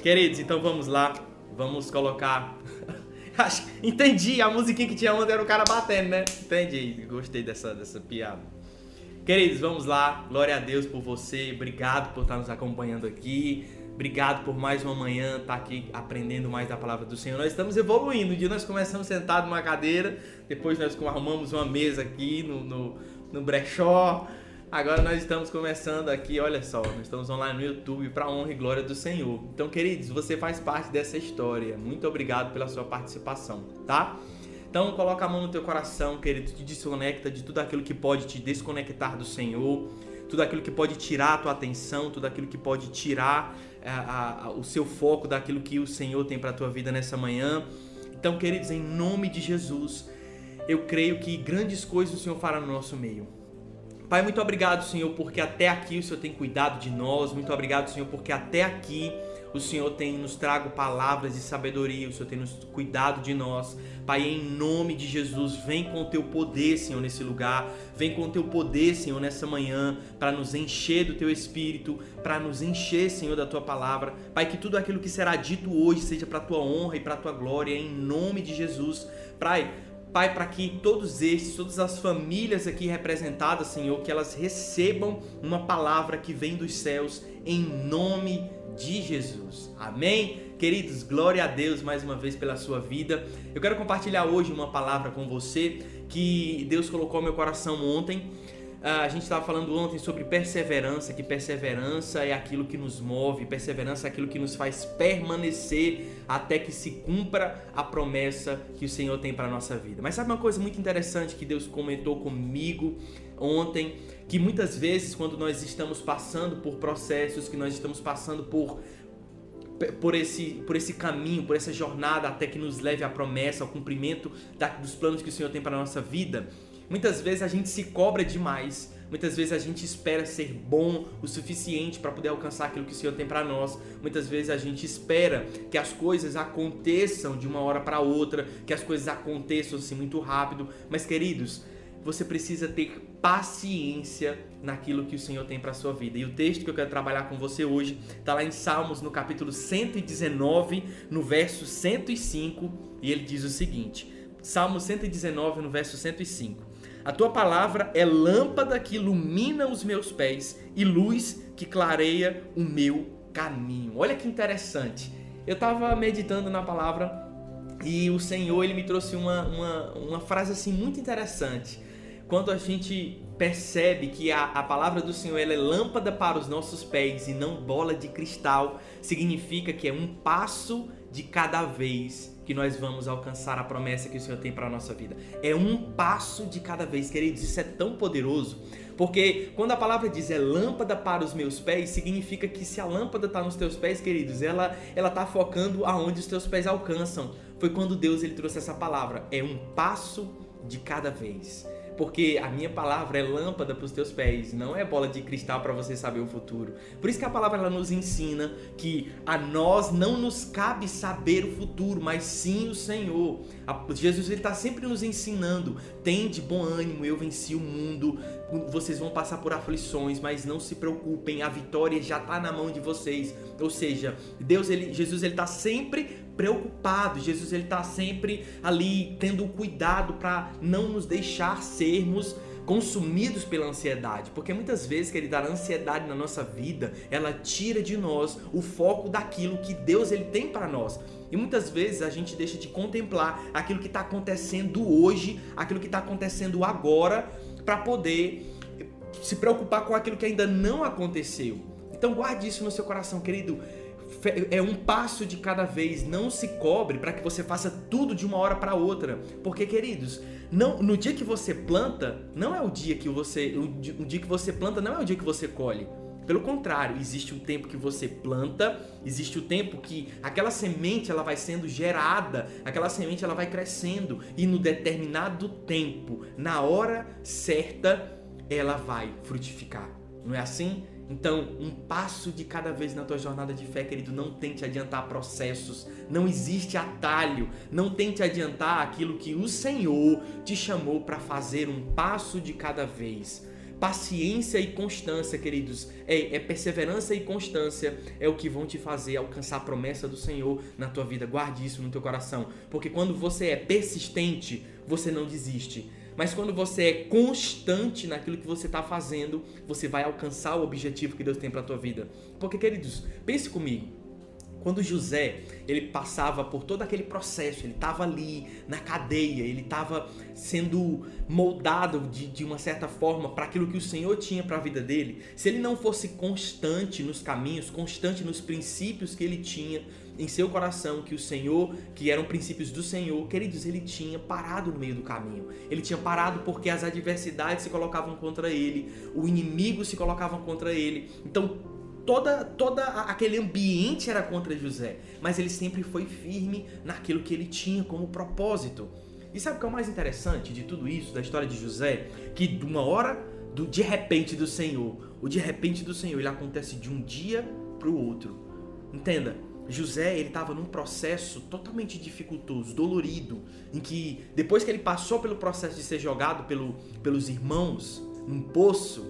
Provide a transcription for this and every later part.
Queridos, então vamos lá. Vamos colocar. Entendi, a musiquinha que tinha ontem era o cara batendo, né? Entendi, gostei dessa, dessa piada. Queridos, vamos lá. Glória a Deus por você. Obrigado por estar nos acompanhando aqui. Obrigado por mais uma manhã estar aqui aprendendo mais da palavra do Senhor. Nós estamos evoluindo. Um dia nós começamos sentado numa cadeira, depois nós arrumamos uma mesa aqui no, no, no brechó. Agora nós estamos começando aqui, olha só, nós estamos online no YouTube para honra e glória do Senhor. Então, queridos, você faz parte dessa história. Muito obrigado pela sua participação, tá? Então, coloca a mão no teu coração, querido, te desconecta de tudo aquilo que pode te desconectar do Senhor, tudo aquilo que pode tirar a tua atenção, tudo aquilo que pode tirar a, a, o seu foco daquilo que o Senhor tem para tua vida nessa manhã. Então, queridos, em nome de Jesus, eu creio que grandes coisas o Senhor fará no nosso meio. Pai, muito obrigado, Senhor, porque até aqui o Senhor tem cuidado de nós. Muito obrigado, Senhor, porque até aqui o Senhor tem nos trago palavras de sabedoria, o Senhor tem nos cuidado de nós. Pai, em nome de Jesus, vem com o teu poder, Senhor, nesse lugar. Vem com o teu poder, Senhor, nessa manhã, para nos encher do teu espírito, para nos encher, Senhor, da tua palavra. Pai, que tudo aquilo que será dito hoje seja para tua honra e para tua glória, em nome de Jesus. Pai, Pai, para que todos estes, todas as famílias aqui representadas, Senhor, que elas recebam uma palavra que vem dos céus em nome de Jesus. Amém? Queridos, glória a Deus mais uma vez pela sua vida. Eu quero compartilhar hoje uma palavra com você que Deus colocou no meu coração ontem. Ah, a gente estava falando ontem sobre perseverança, que perseverança é aquilo que nos move, perseverança é aquilo que nos faz permanecer até que se cumpra a promessa que o Senhor tem para nossa vida. Mas sabe uma coisa muito interessante que Deus comentou comigo ontem? Que muitas vezes, quando nós estamos passando por processos, que nós estamos passando por por esse, por esse caminho, por essa jornada até que nos leve à promessa, ao cumprimento da, dos planos que o Senhor tem para a nossa vida, muitas vezes a gente se cobra demais. Muitas vezes a gente espera ser bom o suficiente para poder alcançar aquilo que o Senhor tem para nós. Muitas vezes a gente espera que as coisas aconteçam de uma hora para outra, que as coisas aconteçam assim muito rápido. Mas queridos, você precisa ter paciência naquilo que o Senhor tem para sua vida. E o texto que eu quero trabalhar com você hoje está lá em Salmos, no capítulo 119, no verso 105, e ele diz o seguinte: Salmo 119, no verso 105. A tua palavra é lâmpada que ilumina os meus pés e luz que clareia o meu caminho. Olha que interessante. Eu estava meditando na palavra e o Senhor ele me trouxe uma, uma, uma frase assim muito interessante quando a gente percebe que a, a palavra do Senhor é lâmpada para os nossos pés e não bola de cristal, significa que é um passo de cada vez que nós vamos alcançar a promessa que o Senhor tem para a nossa vida. É um passo de cada vez, queridos. Isso é tão poderoso, porque quando a palavra diz é lâmpada para os meus pés, significa que se a lâmpada está nos teus pés, queridos, ela ela está focando aonde os teus pés alcançam. Foi quando Deus ele trouxe essa palavra. É um passo de cada vez porque a minha palavra é lâmpada para os teus pés, não é bola de cristal para você saber o futuro. Por isso que a palavra ela nos ensina que a nós não nos cabe saber o futuro, mas sim o Senhor. Jesus ele está sempre nos ensinando: tende bom ânimo, eu venci o mundo. Vocês vão passar por aflições, mas não se preocupem, a vitória já está na mão de vocês. Ou seja, Deus, ele, Jesus, ele está sempre preocupado. Jesus ele está sempre ali tendo cuidado para não nos deixar sermos consumidos pela ansiedade, porque muitas vezes, querida, a ansiedade na nossa vida, ela tira de nós o foco daquilo que Deus ele tem para nós. E muitas vezes a gente deixa de contemplar aquilo que está acontecendo hoje, aquilo que está acontecendo agora, para poder se preocupar com aquilo que ainda não aconteceu. Então guarde isso no seu coração, querido é um passo de cada vez, não se cobre para que você faça tudo de uma hora para outra. Porque, queridos, não, no dia que você planta, não é o dia que você, o o dia que você planta não é o dia que você colhe. Pelo contrário, existe um tempo que você planta, existe o tempo que aquela semente ela vai sendo gerada, aquela semente ela vai crescendo e no determinado tempo, na hora certa, ela vai frutificar. Não é assim? Então, um passo de cada vez na tua jornada de fé, querido, não tente adiantar processos, não existe atalho, não tente adiantar aquilo que o Senhor te chamou para fazer um passo de cada vez. paciência e constância, queridos, é, é, perseverança e constância é o que vão te fazer alcançar a promessa do Senhor na tua vida. Guarde isso no teu coração, porque quando você é persistente, você não desiste. Mas quando você é constante naquilo que você está fazendo, você vai alcançar o objetivo que Deus tem para tua vida. Porque, queridos, pense comigo. Quando José, ele passava por todo aquele processo, ele estava ali na cadeia, ele estava sendo moldado de, de uma certa forma para aquilo que o Senhor tinha para a vida dele. Se ele não fosse constante nos caminhos, constante nos princípios que ele tinha em seu coração, que o Senhor, que eram princípios do Senhor, queridos, ele tinha parado no meio do caminho. Ele tinha parado porque as adversidades se colocavam contra ele, o inimigo se colocava contra ele. Então, toda, toda aquele ambiente era contra José, mas ele sempre foi firme naquilo que ele tinha como propósito. E sabe o que é o mais interessante de tudo isso, da história de José? Que de uma hora, do de repente do Senhor, o de repente do Senhor, ele acontece de um dia para o outro. Entenda, José ele estava num processo totalmente dificultoso, dolorido, em que depois que ele passou pelo processo de ser jogado pelo, pelos irmãos num poço,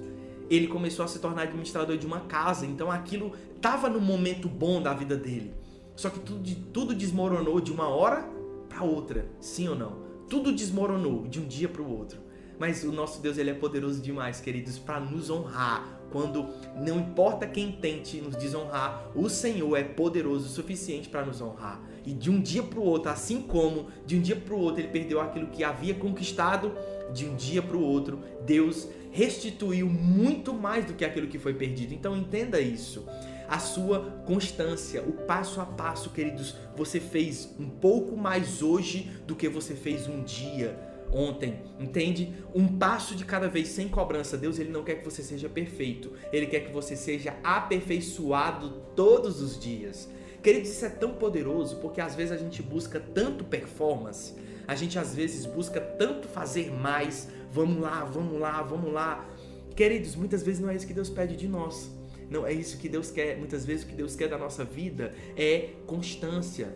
ele começou a se tornar administrador de uma casa. Então aquilo estava no momento bom da vida dele. Só que tudo, tudo desmoronou de uma hora para outra, sim ou não? Tudo desmoronou de um dia para o outro. Mas o nosso Deus ele é poderoso demais, queridos, para nos honrar. Quando não importa quem tente nos desonrar, o Senhor é poderoso o suficiente para nos honrar. E de um dia para o outro, assim como de um dia para o outro ele perdeu aquilo que havia conquistado, de um dia para o outro, Deus restituiu muito mais do que aquilo que foi perdido. Então entenda isso. A sua constância, o passo a passo, queridos, você fez um pouco mais hoje do que você fez um dia ontem, entende? Um passo de cada vez sem cobrança. Deus ele não quer que você seja perfeito, ele quer que você seja aperfeiçoado todos os dias. Queridos, isso é tão poderoso porque às vezes a gente busca tanto performance, a gente às vezes busca tanto fazer mais, vamos lá, vamos lá, vamos lá. Queridos, muitas vezes não é isso que Deus pede de nós. Não é isso que Deus quer. Muitas vezes o que Deus quer da nossa vida é constância.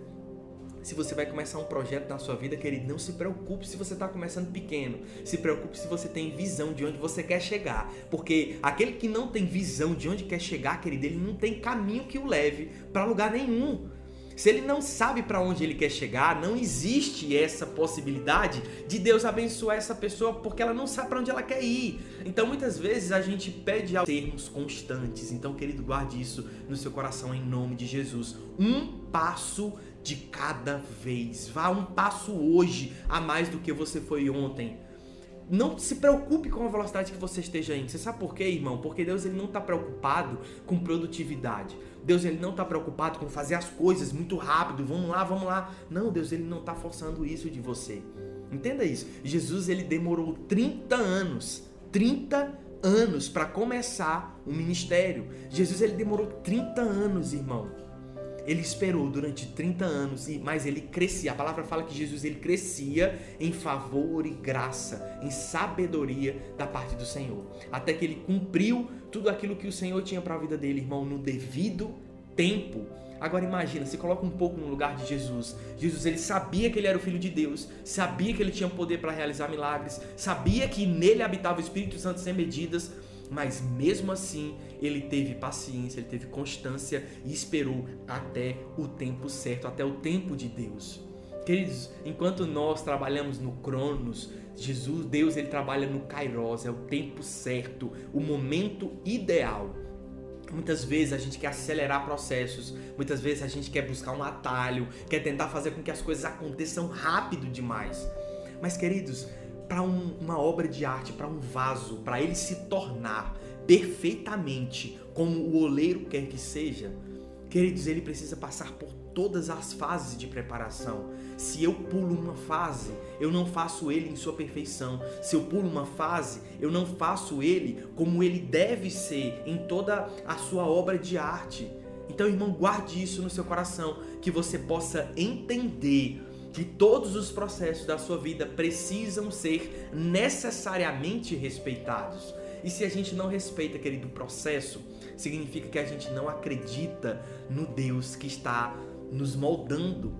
Se você vai começar um projeto na sua vida, querido, não se preocupe se você está começando pequeno. Se preocupe se você tem visão de onde você quer chegar. Porque aquele que não tem visão de onde quer chegar, querido, ele não tem caminho que o leve para lugar nenhum. Se ele não sabe para onde ele quer chegar, não existe essa possibilidade de Deus abençoar essa pessoa porque ela não sabe para onde ela quer ir. Então muitas vezes a gente pede a sermos constantes. Então, querido, guarde isso no seu coração em nome de Jesus. Um passo de cada vez. Vá um passo hoje a mais do que você foi ontem não se preocupe com a velocidade que você esteja indo. Você sabe por quê, irmão? Porque Deus ele não está preocupado com produtividade. Deus ele não está preocupado com fazer as coisas muito rápido. Vamos lá, vamos lá. Não, Deus ele não está forçando isso de você. Entenda isso. Jesus ele demorou 30 anos, 30 anos para começar o ministério. Jesus ele demorou 30 anos, irmão ele esperou durante 30 anos, mas ele crescia. A palavra fala que Jesus ele crescia em favor e graça, em sabedoria da parte do Senhor, até que ele cumpriu tudo aquilo que o Senhor tinha para a vida dele, irmão, no devido tempo. Agora imagina, se coloca um pouco no lugar de Jesus. Jesus ele sabia que ele era o filho de Deus, sabia que ele tinha poder para realizar milagres, sabia que nele habitava o Espírito Santo sem medidas, mas mesmo assim ele teve paciência, ele teve constância e esperou até o tempo certo, até o tempo de Deus. Queridos, enquanto nós trabalhamos no Cronos, Jesus, Deus, ele trabalha no Kairos, é o tempo certo, o momento ideal. Muitas vezes a gente quer acelerar processos, muitas vezes a gente quer buscar um atalho, quer tentar fazer com que as coisas aconteçam rápido demais. Mas, queridos, para um, uma obra de arte, para um vaso, para ele se tornar perfeitamente como o oleiro quer que seja, queridos, ele precisa passar por todas as fases de preparação. Se eu pulo uma fase, eu não faço ele em sua perfeição. Se eu pulo uma fase, eu não faço ele como ele deve ser em toda a sua obra de arte. Então, irmão, guarde isso no seu coração, que você possa entender que todos os processos da sua vida precisam ser necessariamente respeitados. E se a gente não respeita, querido, o processo, significa que a gente não acredita no Deus que está nos moldando.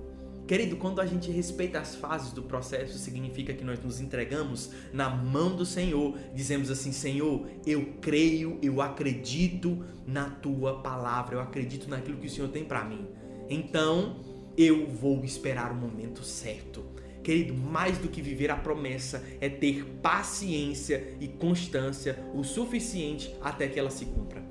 Querido, quando a gente respeita as fases do processo, significa que nós nos entregamos na mão do Senhor. Dizemos assim: Senhor, eu creio, eu acredito na tua palavra, eu acredito naquilo que o Senhor tem para mim. Então, eu vou esperar o momento certo. Querido, mais do que viver a promessa é ter paciência e constância o suficiente até que ela se cumpra.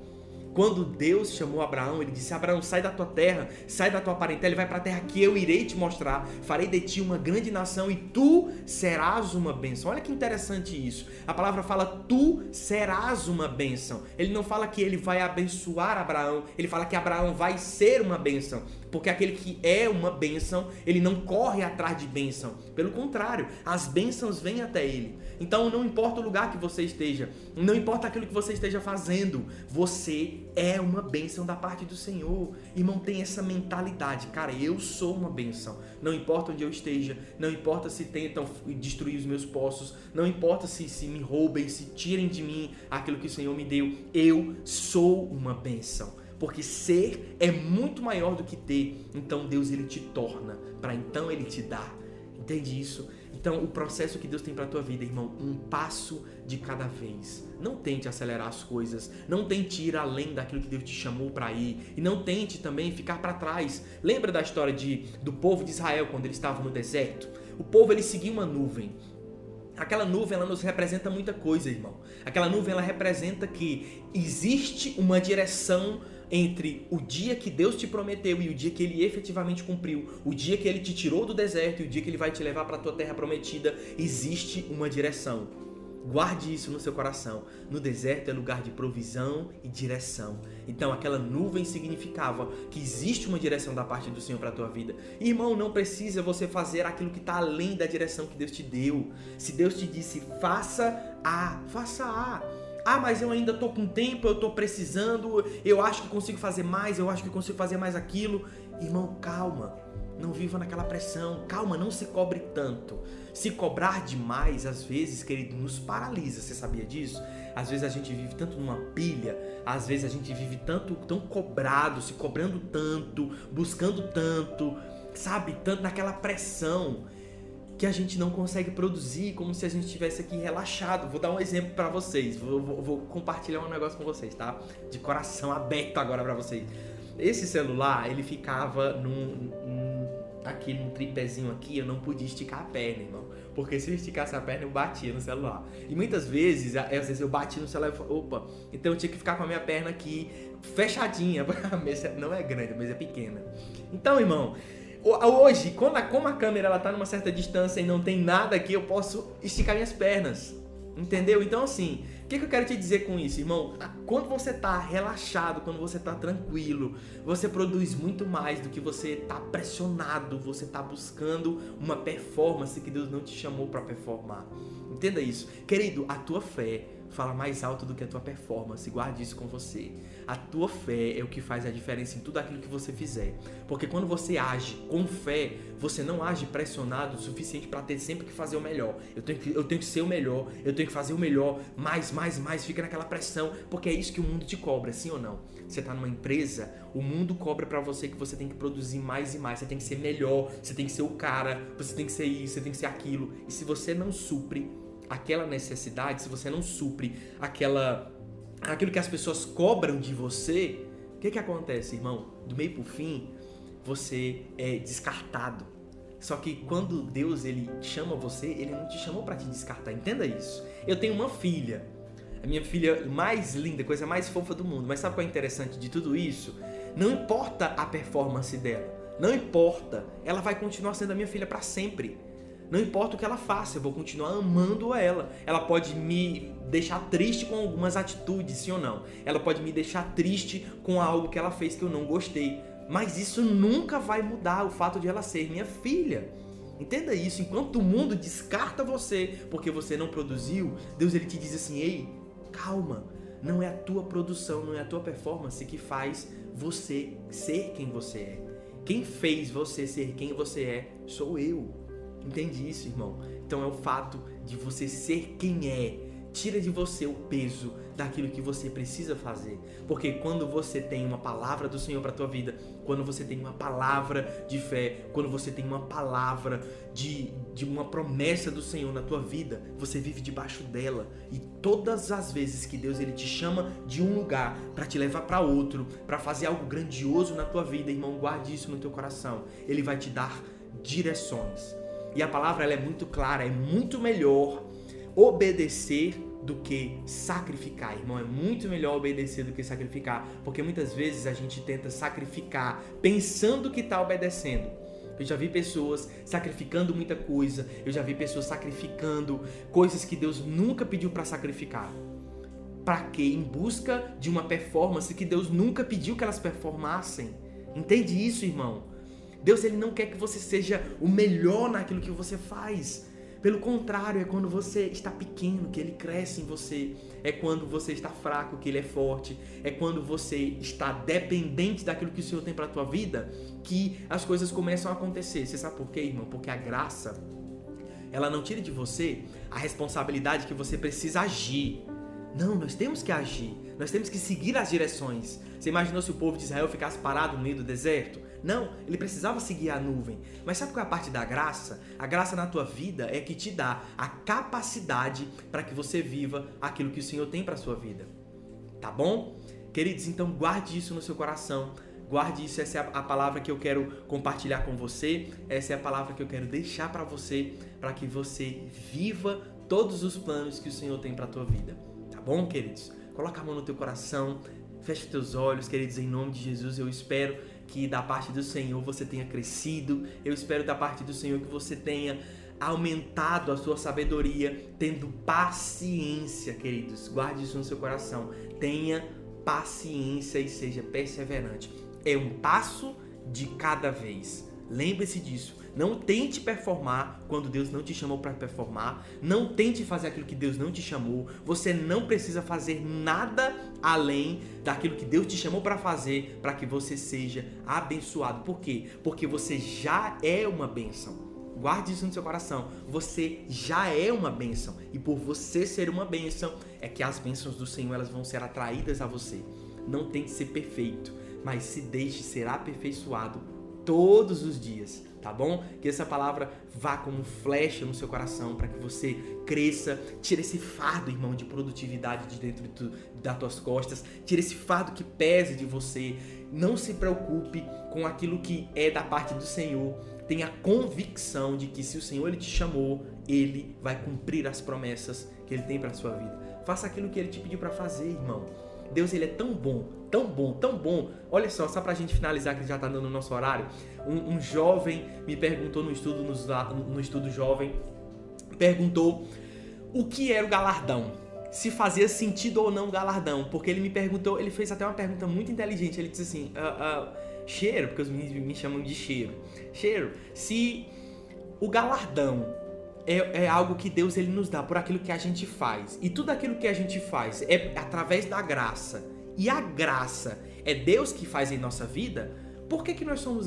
Quando Deus chamou Abraão, ele disse: Abraão, sai da tua terra, sai da tua parentela e vai para a terra que eu irei te mostrar. Farei de ti uma grande nação e tu serás uma bênção. Olha que interessante isso. A palavra fala: tu serás uma bênção. Ele não fala que ele vai abençoar Abraão, ele fala que Abraão vai ser uma bênção. Porque aquele que é uma bênção, ele não corre atrás de bênção. Pelo contrário, as bênçãos vêm até ele. Então não importa o lugar que você esteja, não importa aquilo que você esteja fazendo, você é uma bênção da parte do Senhor. Irmão, tem essa mentalidade. Cara, eu sou uma bênção. Não importa onde eu esteja, não importa se tentam destruir os meus poços, não importa se, se me roubem, se tirem de mim aquilo que o Senhor me deu, eu sou uma bênção porque ser é muito maior do que ter. Então Deus ele te torna, para então ele te dar. Entende isso? Então, o processo que Deus tem para tua vida, irmão, um passo de cada vez. Não tente acelerar as coisas, não tente ir além daquilo que Deus te chamou para ir e não tente também ficar para trás. Lembra da história de do povo de Israel quando eles estavam no deserto? O povo ele seguia uma nuvem. Aquela nuvem ela nos representa muita coisa, irmão. Aquela nuvem ela representa que existe uma direção entre o dia que Deus te prometeu e o dia que ele efetivamente cumpriu, o dia que ele te tirou do deserto e o dia que ele vai te levar para a tua terra prometida, existe uma direção. Guarde isso no seu coração. No deserto é lugar de provisão e direção. Então aquela nuvem significava que existe uma direção da parte do Senhor para a tua vida. Irmão, não precisa você fazer aquilo que está além da direção que Deus te deu. Se Deus te disse faça A, faça A. Ah, mas eu ainda tô com tempo, eu tô precisando, eu acho que consigo fazer mais, eu acho que consigo fazer mais aquilo. Irmão, calma. Não viva naquela pressão. Calma, não se cobre tanto. Se cobrar demais, às vezes, querido, nos paralisa. Você sabia disso? Às vezes a gente vive tanto numa pilha, às vezes a gente vive tanto tão cobrado, se cobrando tanto, buscando tanto, sabe, tanto naquela pressão que a gente não consegue produzir como se a gente estivesse aqui relaxado. Vou dar um exemplo para vocês, vou, vou, vou, compartilhar um negócio com vocês, tá? De coração aberto agora para vocês. Esse celular, ele ficava num, num, aqui num tripézinho aqui, eu não podia esticar a perna, irmão. Porque se eu esticasse a perna, eu batia no celular. E muitas vezes, às vezes eu bati no celular e falei, opa, então eu tinha que ficar com a minha perna aqui fechadinha. A mesa não é grande, mas é pequena. Então, irmão, Hoje, quando a, como a câmera ela tá numa certa distância e não tem nada aqui, eu posso esticar minhas pernas. Entendeu? Então, assim, o que, que, eu quero te dizer com isso, irmão? Quando você tá relaxado, quando você tá tranquilo, você produz muito mais do que você tá pressionado, você tá buscando uma performance que Deus não te chamou para performar. Entenda isso. Querido, a tua fé fala mais alto do que a tua performance. Guarde isso com você. A tua fé é o que faz a diferença em tudo aquilo que você fizer. Porque quando você age com fé, você não age pressionado o suficiente para ter sempre que fazer o melhor. Eu tenho que, eu tenho que ser o melhor, eu tenho que fazer o melhor, mais, mais, mais, fica naquela pressão, porque é isso que o mundo te cobra, sim ou não? Você está numa empresa, o mundo cobra para você que você tem que produzir mais e mais, você tem que ser melhor, você tem que ser o cara, você tem que ser isso, você tem que ser aquilo. E se você não supre, aquela necessidade, se você não supre aquela aquilo que as pessoas cobram de você, o que que acontece, irmão? Do meio pro fim, você é descartado. Só que quando Deus ele chama você, ele não te chamou para te descartar. Entenda isso. Eu tenho uma filha, a minha filha mais linda, coisa mais fofa do mundo. Mas sabe qual é interessante de tudo isso? Não importa a performance dela, não importa. Ela vai continuar sendo a minha filha para sempre. Não importa o que ela faça, eu vou continuar amando ela. Ela pode me deixar triste com algumas atitudes, sim ou não. Ela pode me deixar triste com algo que ela fez que eu não gostei. Mas isso nunca vai mudar o fato de ela ser minha filha. Entenda isso, enquanto o mundo descarta você porque você não produziu, Deus ele te diz assim: "Ei, calma, não é a tua produção, não é a tua performance que faz você ser quem você é. Quem fez você ser quem você é sou eu. Entende isso, irmão? Então é o fato de você ser quem é tira de você o peso daquilo que você precisa fazer. Porque quando você tem uma palavra do Senhor para tua vida, quando você tem uma palavra de fé, quando você tem uma palavra de, de uma promessa do Senhor na tua vida, você vive debaixo dela. E todas as vezes que Deus ele te chama de um lugar para te levar para outro, para fazer algo grandioso na tua vida, irmão, guarde isso no teu coração. Ele vai te dar direções. E a palavra ela é muito clara, é muito melhor obedecer do que sacrificar, irmão. É muito melhor obedecer do que sacrificar, porque muitas vezes a gente tenta sacrificar pensando que está obedecendo. Eu já vi pessoas sacrificando muita coisa, eu já vi pessoas sacrificando coisas que Deus nunca pediu para sacrificar. Para quê? Em busca de uma performance que Deus nunca pediu que elas performassem. Entende isso, irmão? Deus ele não quer que você seja o melhor naquilo que você faz. Pelo contrário, é quando você está pequeno que ele cresce em você. É quando você está fraco que ele é forte. É quando você está dependente daquilo que o Senhor tem para a tua vida que as coisas começam a acontecer. Você sabe por quê, irmão? Porque a graça ela não tira de você a responsabilidade que você precisa agir. Não, nós temos que agir. Nós temos que seguir as direções. Você imaginou se o povo de Israel ficasse parado no meio do deserto? Não, ele precisava seguir a nuvem. Mas sabe qual é a parte da graça? A graça na tua vida é que te dá a capacidade para que você viva aquilo que o Senhor tem para sua vida. Tá bom? Queridos, então guarde isso no seu coração. Guarde isso, essa é a palavra que eu quero compartilhar com você. Essa é a palavra que eu quero deixar para você, para que você viva todos os planos que o Senhor tem para tua vida. Tá bom, queridos? Coloca a mão no teu coração, fecha teus olhos, queridos, em nome de Jesus. Eu espero que da parte do Senhor você tenha crescido. Eu espero da parte do Senhor que você tenha aumentado a sua sabedoria, tendo paciência, queridos. Guarde isso no seu coração. Tenha paciência e seja perseverante. É um passo de cada vez. Lembre-se disso. Não tente performar quando Deus não te chamou para performar. Não tente fazer aquilo que Deus não te chamou. Você não precisa fazer nada além daquilo que Deus te chamou para fazer para que você seja abençoado. Por quê? Porque você já é uma bênção. Guarde isso no seu coração. Você já é uma bênção. E por você ser uma bênção, é que as bênçãos do Senhor elas vão ser atraídas a você. Não tente ser perfeito, mas se deixe ser aperfeiçoado todos os dias tá bom? Que essa palavra vá como flecha no seu coração para que você cresça, tire esse fardo, irmão, de produtividade de dentro de das tuas costas, tire esse fardo que pese de você. Não se preocupe com aquilo que é da parte do Senhor. Tenha convicção de que se o Senhor ele te chamou, ele vai cumprir as promessas que ele tem para sua vida. Faça aquilo que ele te pediu para fazer, irmão. Deus ele é tão bom, tão bom, tão bom. Olha só, só pra gente finalizar que já tá dando o nosso horário. Um, um jovem me perguntou no estudo, no, no estudo jovem, perguntou o que era o galardão. Se fazia sentido ou não o galardão. Porque ele me perguntou, ele fez até uma pergunta muito inteligente. Ele disse assim: uh, uh, cheiro, porque os meninos me chamam de cheiro. Cheiro, se o galardão é, é, algo que Deus ele nos dá por aquilo que a gente faz. E tudo aquilo que a gente faz é através da graça. E a graça é Deus que faz em nossa vida. Por que, que nós somos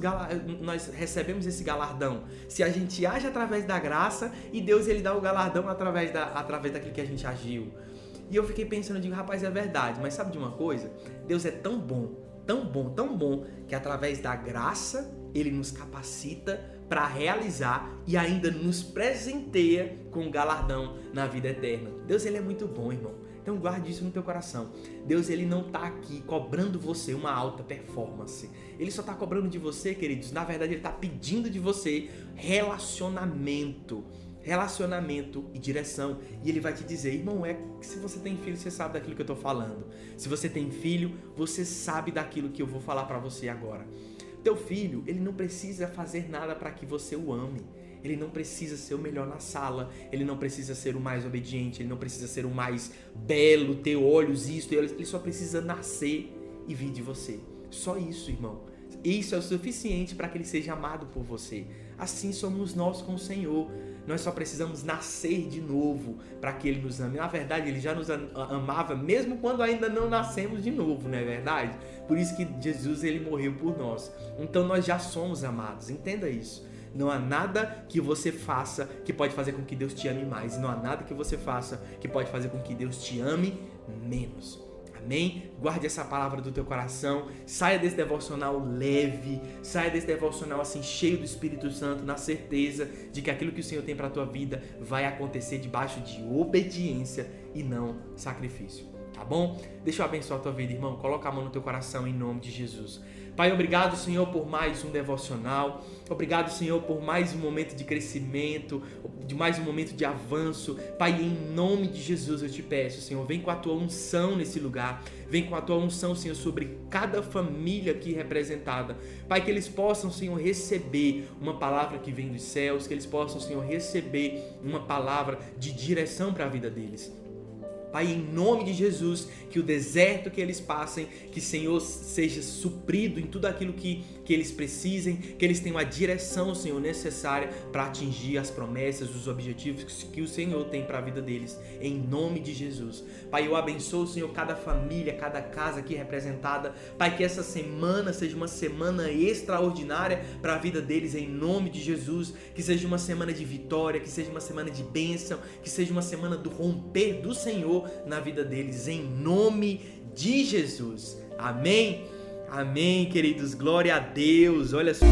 nós recebemos esse galardão? Se a gente age através da graça e Deus ele dá o galardão através, da, através daquilo que a gente agiu. E eu fiquei pensando, digo, rapaz, é verdade, mas sabe de uma coisa? Deus é tão bom, tão bom, tão bom, que através da graça ele nos capacita para realizar e ainda nos presenteia com um galardão na vida eterna. Deus ele é muito bom, irmão. Então guarde isso no teu coração. Deus ele não está aqui cobrando você uma alta performance. Ele só está cobrando de você, queridos. Na verdade, ele está pedindo de você relacionamento relacionamento e direção. E ele vai te dizer, irmão, é que se você tem filho, você sabe daquilo que eu estou falando. Se você tem filho, você sabe daquilo que eu vou falar para você agora. Teu filho, ele não precisa fazer nada para que você o ame. Ele não precisa ser o melhor na sala, ele não precisa ser o mais obediente, ele não precisa ser o mais belo, ter olhos, isto, ele só precisa nascer e vir de você. Só isso, irmão. Isso é o suficiente para que ele seja amado por você. Assim somos nós com o Senhor. Nós só precisamos nascer de novo para que Ele nos ame. Na verdade, Ele já nos amava mesmo quando ainda não nascemos de novo, não é verdade? Por isso que Jesus ele morreu por nós. Então nós já somos amados. Entenda isso. Não há nada que você faça que pode fazer com que Deus te ame mais. E não há nada que você faça que pode fazer com que Deus te ame menos. Amém? Guarde essa palavra do teu coração. Saia desse devocional leve. Saia desse devocional assim cheio do Espírito Santo, na certeza de que aquilo que o Senhor tem para tua vida vai acontecer debaixo de obediência e não sacrifício. Tá bom? Deixa eu abençoar a tua vida, irmão. Coloca a mão no teu coração em nome de Jesus. Pai, obrigado, Senhor, por mais um devocional. Obrigado, Senhor, por mais um momento de crescimento, de mais um momento de avanço. Pai, em nome de Jesus eu te peço, Senhor, vem com a tua unção nesse lugar. Vem com a tua unção, Senhor, sobre cada família aqui representada. Pai, que eles possam, Senhor, receber uma palavra que vem dos céus, que eles possam, Senhor, receber uma palavra de direção para a vida deles. Pai, em nome de Jesus, que o deserto que eles passem, que Senhor seja suprido em tudo aquilo que, que eles precisem, que eles tenham a direção, Senhor, necessária para atingir as promessas, os objetivos que o Senhor tem para a vida deles, em nome de Jesus. Pai, eu abençoo, Senhor, cada família, cada casa aqui representada. Pai, que essa semana seja uma semana extraordinária para a vida deles, em nome de Jesus. Que seja uma semana de vitória, que seja uma semana de bênção, que seja uma semana do romper do Senhor na vida deles, em nome de Jesus. Amém? Amém, queridos. Glória a Deus. Olha só.